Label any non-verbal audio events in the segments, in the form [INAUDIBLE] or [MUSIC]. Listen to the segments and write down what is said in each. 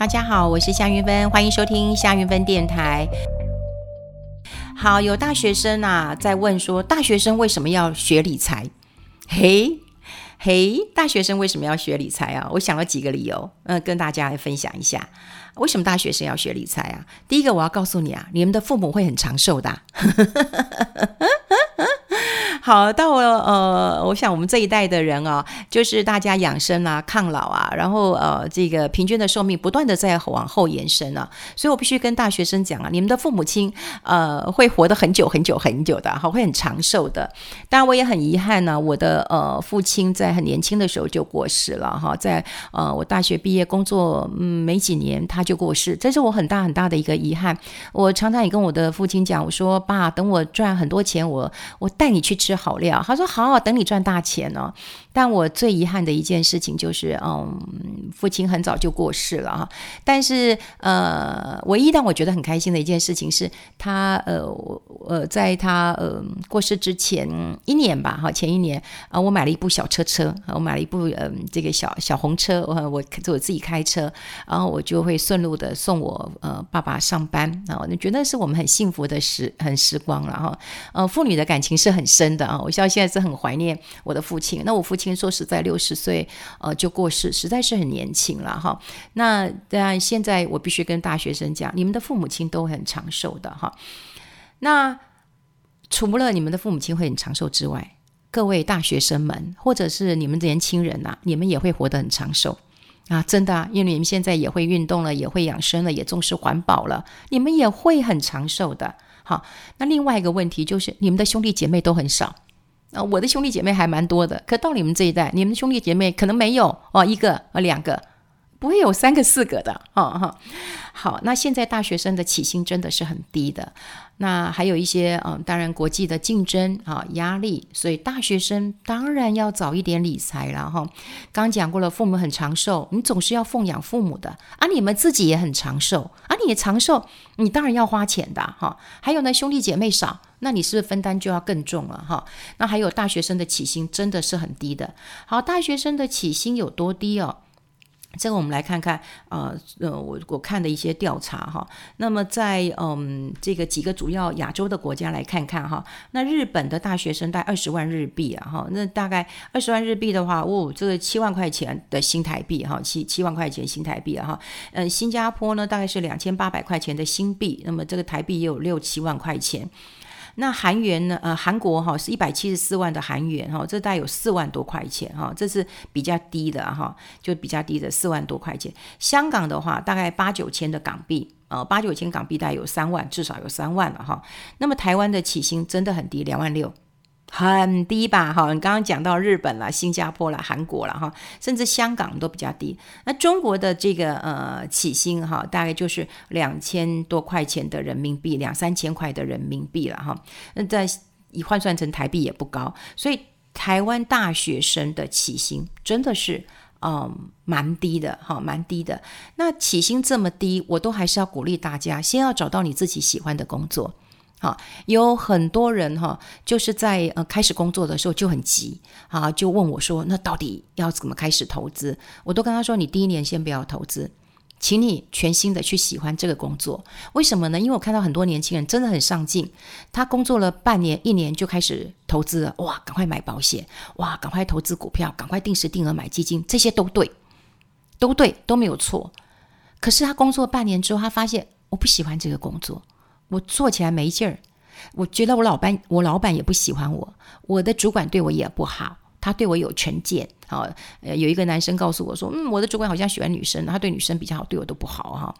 大家好，我是夏云芬，欢迎收听夏云芬电台。好，有大学生啊在问说，大学生为什么要学理财？嘿，嘿，大学生为什么要学理财啊？我想了几个理由，嗯、跟大家来分享一下，为什么大学生要学理财啊？第一个，我要告诉你啊，你们的父母会很长寿的、啊。[LAUGHS] 好，到了呃，我想我们这一代的人啊，就是大家养生啊、抗老啊，然后呃，这个平均的寿命不断的在往后延伸啊，所以我必须跟大学生讲啊，你们的父母亲呃会活得很久很久很久的，好，会很长寿的。当然，我也很遗憾呢、我的呃父亲在很年轻的时候就过世了哈，在呃我大学毕业工作嗯没几年他就过世，这是我很大很大的一个遗憾。我常常也跟我的父亲讲，我说爸，等我赚很多钱，我我带你去吃。好料，他说好，等你赚大钱、哦。但我最遗憾的一件事情就是，嗯，父亲很早就过世了哈。但是，呃，唯一让我觉得很开心的一件事情是他，呃，呃，在他呃过世之前一年吧，哈，前一年啊、我买了一部小车车，我买了一部嗯、这个小小红车，我我我自己开车，然后我就会顺路的送我呃爸爸上班啊，我觉得是我们很幸福的时很时光了哈。呃，父女的感情是很深啊，我现在现在是很怀念我的父亲。那我父亲。说实在六十岁，呃，就过世，实在是很年轻了哈。那当然，现在我必须跟大学生讲，你们的父母亲都很长寿的哈。那除了你们的父母亲会很长寿之外，各位大学生们，或者是你们年轻人呐、你们也会活得很长寿啊！真的，因为你们现在也会运动了，也会养生了，也重视环保了，你们也会很长寿的。好，那另外一个问题就是，你们的兄弟姐妹都很少。啊，我的兄弟姐妹还蛮多的，可到你们这一代，你们的兄弟姐妹可能没有哦，一个啊，两个，不会有三个四个的，哈哈。好，那现在大学生的起薪真的是很低的。那还有一些，嗯，当然国际的竞争啊，压力，所以大学生当然要早一点理财了哈。刚讲过了，父母很长寿，你总是要奉养父母的啊。你们自己也很长寿啊，你也长寿，你当然要花钱的哈。还有呢，兄弟姐妹少，那你是不是分担就要更重了哈？那还有大学生的起薪真的是很低的。好，大学生的起薪有多低哦？这个我们来看看，呃呃，我我看的一些调查哈。那么在嗯这个几个主要亚洲的国家来看看哈，那日本的大学生带二十万日币啊哈，那大概二十万日币的话，哦，这个七万块钱的新台币哈，七七万块钱新台币哈。嗯，新加坡呢大概是两千八百块钱的新币，那么这个台币也有六七万块钱。那韩元呢？呃，韩国哈是一百七十四万的韩元哈，这大概有四万多块钱哈，这是比较低的哈，就比较低的四万多块钱。香港的话，大概八九千的港币，呃，八九千港币大概有三万，至少有三万了哈。那么台湾的起薪真的很低，两万六。很低吧，哈，你刚刚讲到日本了、新加坡了、韩国了，哈，甚至香港都比较低。那中国的这个呃起薪哈，大概就是两千多块钱的人民币，两三千块的人民币了，哈。那在以换算成台币也不高，所以台湾大学生的起薪真的是嗯蛮低的，哈，蛮低的。那起薪这么低，我都还是要鼓励大家，先要找到你自己喜欢的工作。好，有很多人哈，就是在呃开始工作的时候就很急啊，就问我说：“那到底要怎么开始投资？”我都跟他说：“你第一年先不要投资，请你全心的去喜欢这个工作。为什么呢？因为我看到很多年轻人真的很上进，他工作了半年、一年就开始投资了，哇，赶快买保险，哇，赶快投资股票，赶快定时定额买基金，这些都对，都对，都没有错。可是他工作半年之后，他发现我不喜欢这个工作。”我做起来没劲儿，我觉得我老板，我老板也不喜欢我，我的主管对我也不好，他对我有成见。啊，呃，有一个男生告诉我说，嗯，我的主管好像喜欢女生，他对女生比较好，对我都不好哈。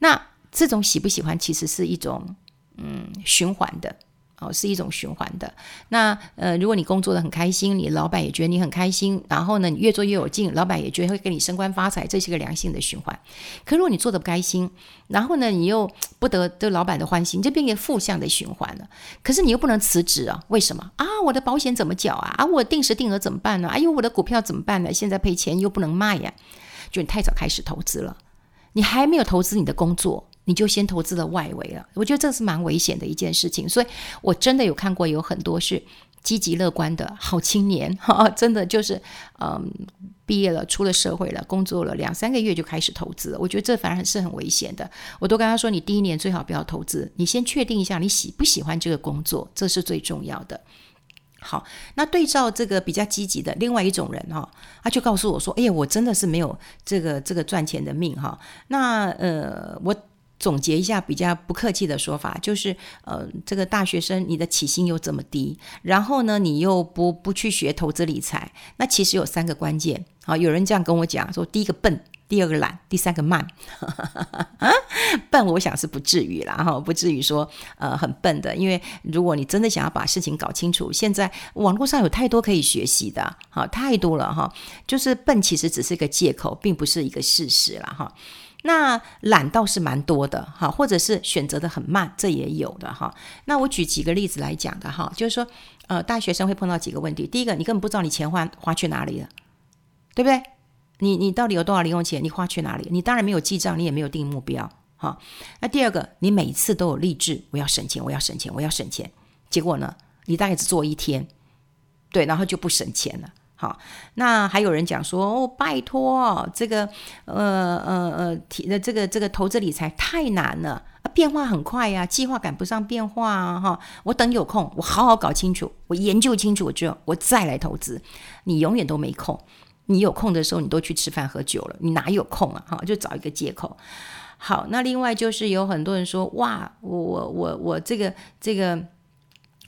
那这种喜不喜欢，其实是一种嗯循环的。哦，是一种循环的。那呃，如果你工作的很开心，你老板也觉得你很开心，然后呢，你越做越有劲，老板也觉得会给你升官发财，这是个良性的循环。可如果你做的不开心，然后呢，你又不得这老板的欢心，这变成负向的循环了。可是你又不能辞职啊？为什么啊？我的保险怎么缴啊？啊，我定时定额怎么办呢？哎呦，我的股票怎么办呢？现在赔钱又不能卖呀，就你太早开始投资了，你还没有投资你的工作。你就先投资了外围了，我觉得这是蛮危险的一件事情。所以我真的有看过有很多是积极乐观的好青年，哈，真的就是，嗯，毕业了，出了社会了，工作了两三个月就开始投资了。我觉得这反而是很危险的。我都跟他说，你第一年最好不要投资，你先确定一下你喜不喜欢这个工作，这是最重要的。好，那对照这个比较积极的另外一种人哈，他就告诉我说：“哎呀，我真的是没有这个这个赚钱的命哈。”那呃，我。总结一下比较不客气的说法，就是呃，这个大学生你的起薪又这么低，然后呢，你又不不去学投资理财，那其实有三个关键啊。有人这样跟我讲说，第一个笨，第二个懒，第三个慢。[LAUGHS] 笨，我想是不至于啦，哈，不至于说呃很笨的，因为如果你真的想要把事情搞清楚，现在网络上有太多可以学习的，哈，太多了哈。就是笨其实只是一个借口，并不是一个事实了哈。那懒倒是蛮多的哈，或者是选择的很慢，这也有的哈。那我举几个例子来讲的哈，就是说，呃，大学生会碰到几个问题。第一个，你根本不知道你钱花花去哪里了，对不对？你你到底有多少零用钱？你花去哪里？你当然没有记账，你也没有定目标哈。那第二个，你每次都有立志，我要省钱，我要省钱，我要省钱。结果呢，你大概只做一天，对，然后就不省钱了。好，那还有人讲说哦，拜托，这个呃呃呃，提的这个这个投资理财太难了，啊变化很快呀，计划赶不上变化啊，哈，我等有空，我好好搞清楚，我研究清楚之后，我再来投资。你永远都没空，你有空的时候，你都去吃饭喝酒了，你哪有空啊？哈，就找一个借口。好，那另外就是有很多人说，哇，我我我我这个这个。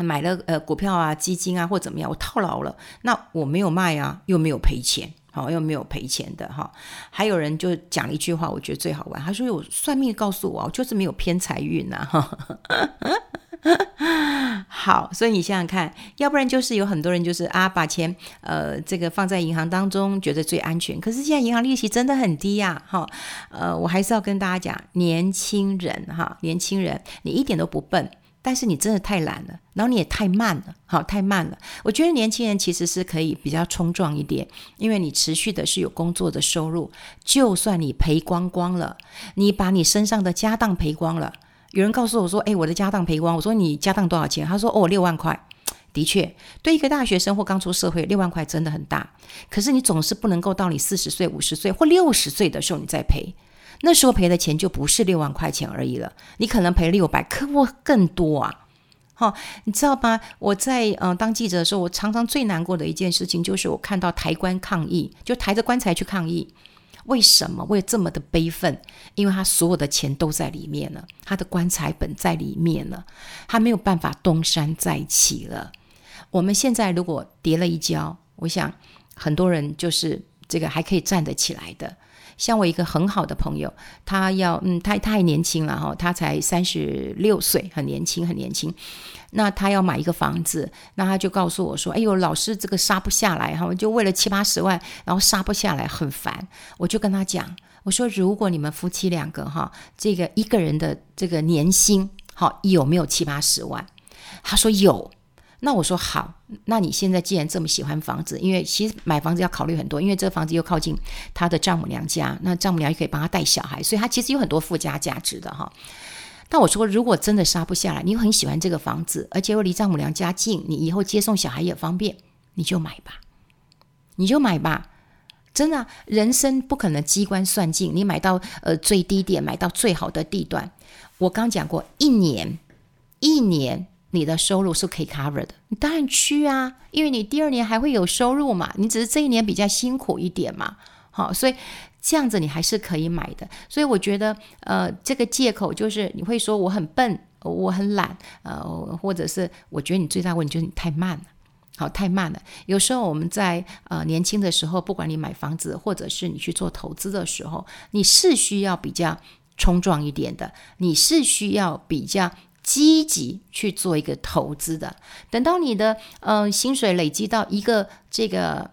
买了呃股票啊基金啊或怎么样，我套牢了，那我没有卖啊，又没有赔钱，好、又没有赔钱的哈。还有人就讲了一句话，我觉得最好玩，他说有算命告诉我，就是没有偏财运呐哈。[LAUGHS] 好，所以你想想看，要不然就是有很多人就是啊把钱呃这个放在银行当中，觉得最安全，可是现在银行利息真的很低呀、啊，哈、呃我还是要跟大家讲，年轻人哈，年轻人你一点都不笨。但是你真的太懒了，然后你也太慢了，好，太慢了。我觉得年轻人其实是可以比较冲撞一点，因为你持续的是有工作的收入，就算你赔光光了，你把你身上的家当赔光了。有人告诉我说：“诶，我的家当赔光。”我说：“你家当多少钱？”他说：“哦，六万块。”的确，对一个大学生或刚出社会，六万块真的很大。可是你总是不能够到你四十岁、五十岁或六十岁的时候你再赔。那时候赔的钱就不是六万块钱而已了，你可能赔六百，可我更多啊！好、你知道吗？我在嗯、呃、当记者的时候，我常常最难过的一件事情就是我看到抬棺抗议，就抬着棺材去抗议。为什么？为这么的悲愤？因为他所有的钱都在里面了，他的棺材本在里面了，他没有办法东山再起了。我们现在如果跌了一跤，我想很多人就是这个还可以站得起来的。像我一个很好的朋友，他要嗯，他他还年轻了哈，他才三十六岁，很年轻，很年轻。那他要买一个房子，那他就告诉我说：“哎呦，老师，这个杀不下来哈，就为了七八十万，然后杀不下来，很烦。”我就跟他讲，我说：“如果你们夫妻两个哈，这个一个人的这个年薪好有没有七八十万？”他说有。那我说好，那你现在既然这么喜欢房子，因为其实买房子要考虑很多，因为这个房子又靠近他的丈母娘家，那丈母娘又可以帮他带小孩，所以他其实有很多附加价值的哈。但我说，如果真的杀不下来，你很喜欢这个房子，而且又离丈母娘家近，你以后接送小孩也方便，你就买吧，你就买吧。真的，人生不可能机关算尽，你买到呃最低点，买到最好的地段。我刚讲过，一年，一年。你的收入是可以 cover 的，你当然去啊，因为你第二年还会有收入嘛，你只是这一年比较辛苦一点嘛，好，所以这样子你还是可以买的。所以我觉得，呃，这个借口就是你会说我很笨，我很懒，呃，或者是我觉得你最大问题就是你太慢了，好，太慢了。有时候我们在呃年轻的时候，不管你买房子或者是你去做投资的时候，你是需要比较冲撞一点的，你是需要比较。积极去做一个投资的，等到你的嗯薪水累积到一个这个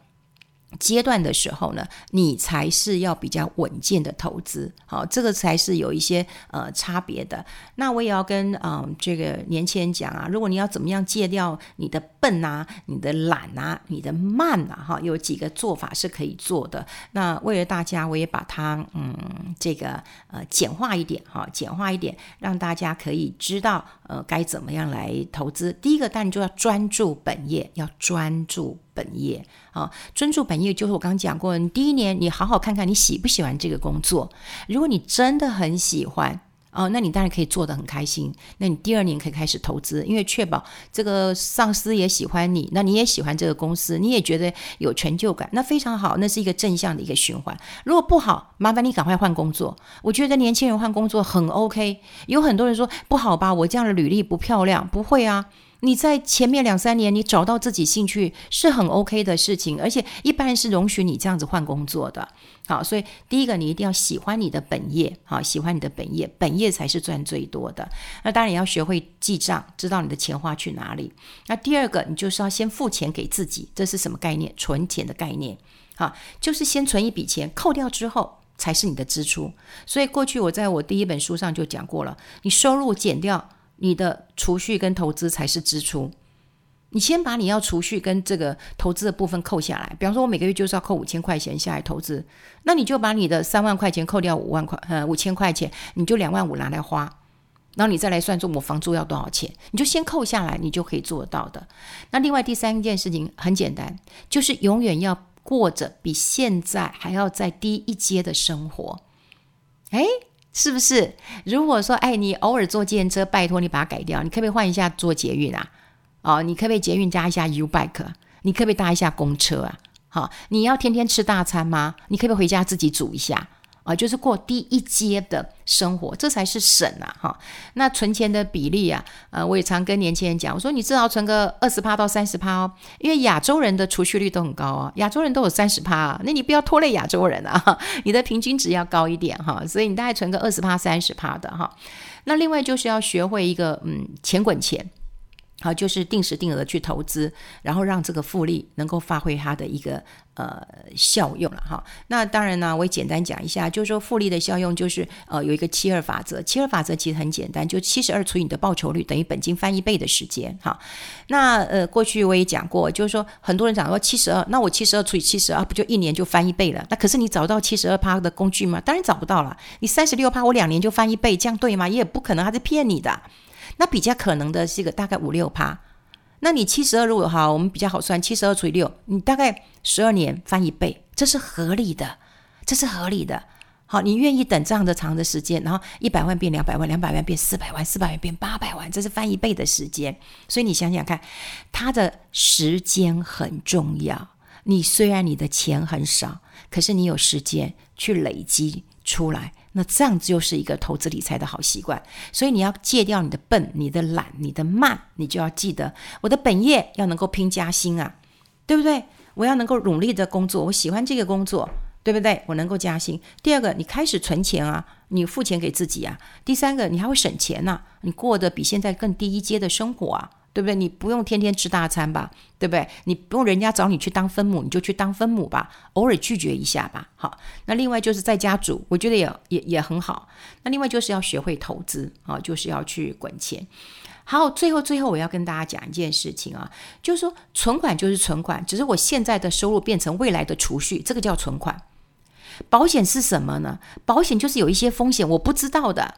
阶段的时候呢，你才是要比较稳健的投资，好，这个才是有一些呃差别的。那我也要跟嗯、呃、这个年轻人讲啊，如果你要怎么样戒掉你的笨啊、你的懒啊、你的慢啊，哈，有几个做法是可以做的。那为了大家，我也把它嗯这个呃简化一点哈，简化一点，让大家可以知道呃该怎么样来投资。第一个，当然就要专注本业，要专注。本业啊，专注本业就是我刚刚讲过，你第一年你好好看看你喜不喜欢这个工作。如果你真的很喜欢哦，那你当然可以做得很开心。那你第二年可以开始投资，因为确保这个上司也喜欢你，那你也喜欢这个公司，你也觉得有成就感，那非常好，那是一个正向的一个循环。如果不好，麻烦你赶快换工作。我觉得年轻人换工作很 OK。有很多人说不好吧，我这样的履历不漂亮，不会啊。你在前面两三年，你找到自己兴趣是很 OK 的事情，而且一般人是容许你这样子换工作的。好，所以第一个你一定要喜欢你的本业，好，喜欢你的本业，本业才是赚最多的。那当然也要学会记账，知道你的钱花去哪里。那第二个，你就是要先付钱给自己，这是什么概念？存钱的概念，好，就是先存一笔钱，扣掉之后才是你的支出。所以过去我在我第一本书上就讲过了，你收入减掉。你的储蓄跟投资才是支出，你先把你要储蓄跟这个投资的部分扣下来。比方说，我每个月就是要扣五千块钱下来投资，那你就把你的三万块钱扣掉五万块，呃，五千块钱，你就两万五拿来花，然后你再来算说我房租要多少钱，你就先扣下来，你就可以做得到的。那另外第三件事情很简单，就是永远要过着比现在还要再低一阶的生活。诶。是不是？如果说，哎，你偶尔坐计程车，拜托你把它改掉，你可不可以换一下坐捷运啊？哦，你可不可以捷运加一下 U Bike？你可不可以搭一下公车啊？好、你要天天吃大餐吗？你可不可以回家自己煮一下？啊，就是过低一阶的生活，这才是省啊！哈，那存钱的比例啊，呃，我也常跟年轻人讲，我说你至少存个二十趴到三十趴哦，因为亚洲人的储蓄率都很高啊，亚洲人都有三十趴啊，那你不要拖累亚洲人啊，[LAUGHS] 你的平均值要高一点哈，所以你大概存个二十趴、三十趴的哈。那另外就是要学会一个嗯，钱滚钱。好，就是定时定额去投资，然后让这个复利能够发挥它的一个呃效用了哈。那当然呢，我也简单讲一下，就是说复利的效用就是呃有一个七二法则。七二法则其实很简单，就七十二除以你的报酬率等于本金翻一倍的时间哈。那呃过去我也讲过，就是说很多人讲说七十二，那我七十二除以七十二不就一年就翻一倍了？那可是你找到七十二趴的工具吗？当然找不到了。你三十六趴，我两年就翻一倍，这样对吗？也不可能，他是骗你的。那比较可能的是一个大概五六趴，那你七十二如果好，我们比较好算，七十二除以六，你大概十二年翻一倍，这是合理的，这是合理的。好，你愿意等这样的长的时间，然后一百万变两百万，两百万变四百万，四百万变八百万，这是翻一倍的时间。所以你想想看，它的时间很重要。你虽然你的钱很少，可是你有时间去累积出来。那这样就是一个投资理财的好习惯，所以你要戒掉你的笨、你的懒、你的慢，你就要记得我的本业要能够拼加薪啊，对不对？我要能够努力的工作，我喜欢这个工作，对不对？我能够加薪。第二个，你开始存钱啊，你付钱给自己啊。第三个，你还会省钱呐，你过得比现在更低一阶的生活啊。对不对？你不用天天吃大餐吧？对不对？你不用人家找你去当分母，你就去当分母吧，偶尔拒绝一下吧。好，那另外就是在家煮，我觉得也也也很好。那另外就是要学会投资啊，就是要去滚钱。好，最后最后我要跟大家讲一件事情啊，就是说存款就是存款，只是我现在的收入变成未来的储蓄，这个叫存款。保险是什么呢？保险就是有一些风险我不知道的。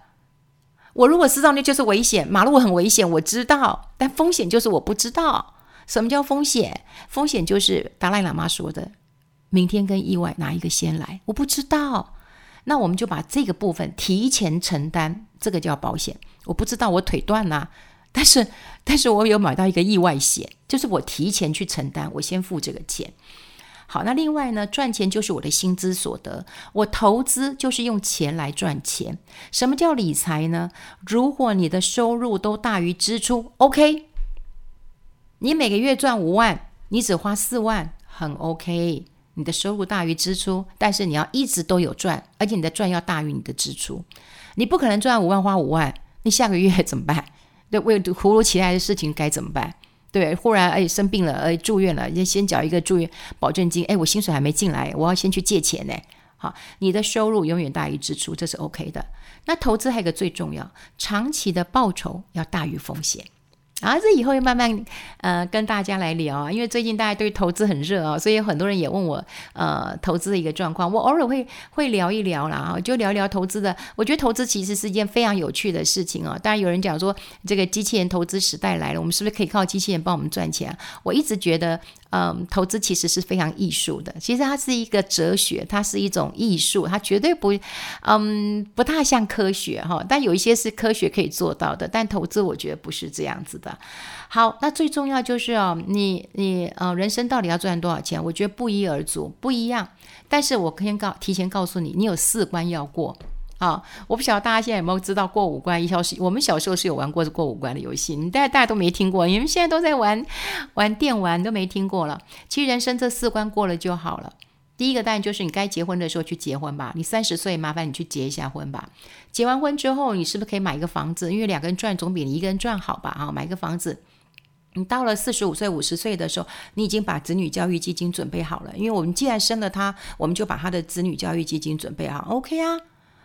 我如果知道，那就是危险。马路很危险，我知道，但风险就是我不知道。什么叫风险？风险就是达赖喇嘛说的，明天跟意外哪一个先来？我不知道。那我们就把这个部分提前承担，这个叫保险。我不知道我腿断了，但是但是我有买到一个意外险，就是我提前去承担，我先付这个钱。好，那另外呢，赚钱就是我的薪资所得，我投资就是用钱来赚钱。什么叫理财呢？如果你的收入都大于支出，OK，你每个月赚五万，你只花四万，很 OK。你的收入大于支出，但是你要一直都有赚，而且你的赚要大于你的支出。你不可能赚五万花五万，你下个月 [LAUGHS] 怎么办？对，为突如其来的事情该怎么办？对，忽然哎生病了，哎住院了，要先缴一个住院保证金，哎我薪水还没进来，我要先去借钱呢。好，你的收入永远大于支出，这是 OK 的。那投资还有一个最重要，长期的报酬要大于风险。啊，这以后会慢慢呃跟大家来聊啊，因为最近大家对投资很热啊，所以很多人也问我呃投资的一个状况，我偶尔会会聊一聊啦，啊，就聊一聊投资的。我觉得投资其实是一件非常有趣的事情哦。当然有人讲说这个机器人投资时代来了，我们是不是可以靠机器人帮我们赚钱？我一直觉得。嗯，投资其实是非常艺术的。其实它是一个哲学，它是一种艺术，它绝对不，嗯，不太像科学哈。但有一些是科学可以做到的，但投资我觉得不是这样子的。好，那最重要就是哦，你你呃，人生到底要赚多少钱？我觉得不一而足，不一样。但是我先告提前告诉你，你有四关要过。好，我不晓得大家现在有没有知道过五关一小时。我们小时候是有玩过过五关的游戏，你大家大家都没听过，你们现在都在玩玩电玩，都没听过了。其实人生这四关过了就好了。第一个当然就是你该结婚的时候去结婚吧，你三十岁麻烦你去结一下婚吧。结完婚之后，你是不是可以买一个房子？因为两个人赚总比你一个人赚好吧？啊，买一个房子。你到了四十五岁、五十岁的时候，你已经把子女教育基金准备好了，因为我们既然生了他，我们就把他的子女教育基金准备好，OK 啊。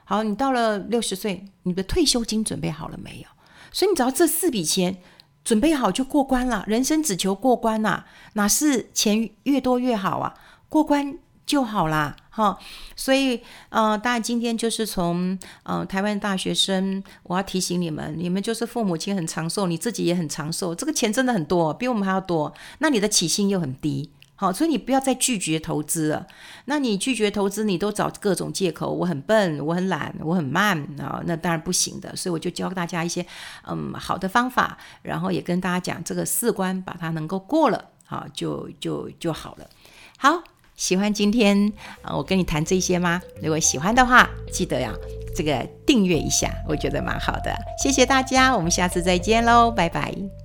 好，你到了六十岁，你的退休金准备好了没有？所以你只要这四笔钱准备好就过关了。人生只求过关呐、哪是钱越多越好啊？过关就好啦。哈。所以，呃，当然今天就是从呃台湾大学生，我要提醒你们，你们就是父母亲很长寿，你自己也很长寿，这个钱真的很多，比我们还要多。那你的起薪又很低。好，所以你不要再拒绝投资了。那你拒绝投资，你都找各种借口，我很笨，我很懒，我很慢啊，那当然不行的。所以我就教大家一些嗯好的方法，然后也跟大家讲这个四关，把它能够过了，好就就就好了。好，喜欢今天啊我跟你谈这些吗？如果喜欢的话，记得呀这个订阅一下，我觉得蛮好的。谢谢大家，我们下次再见喽，拜拜。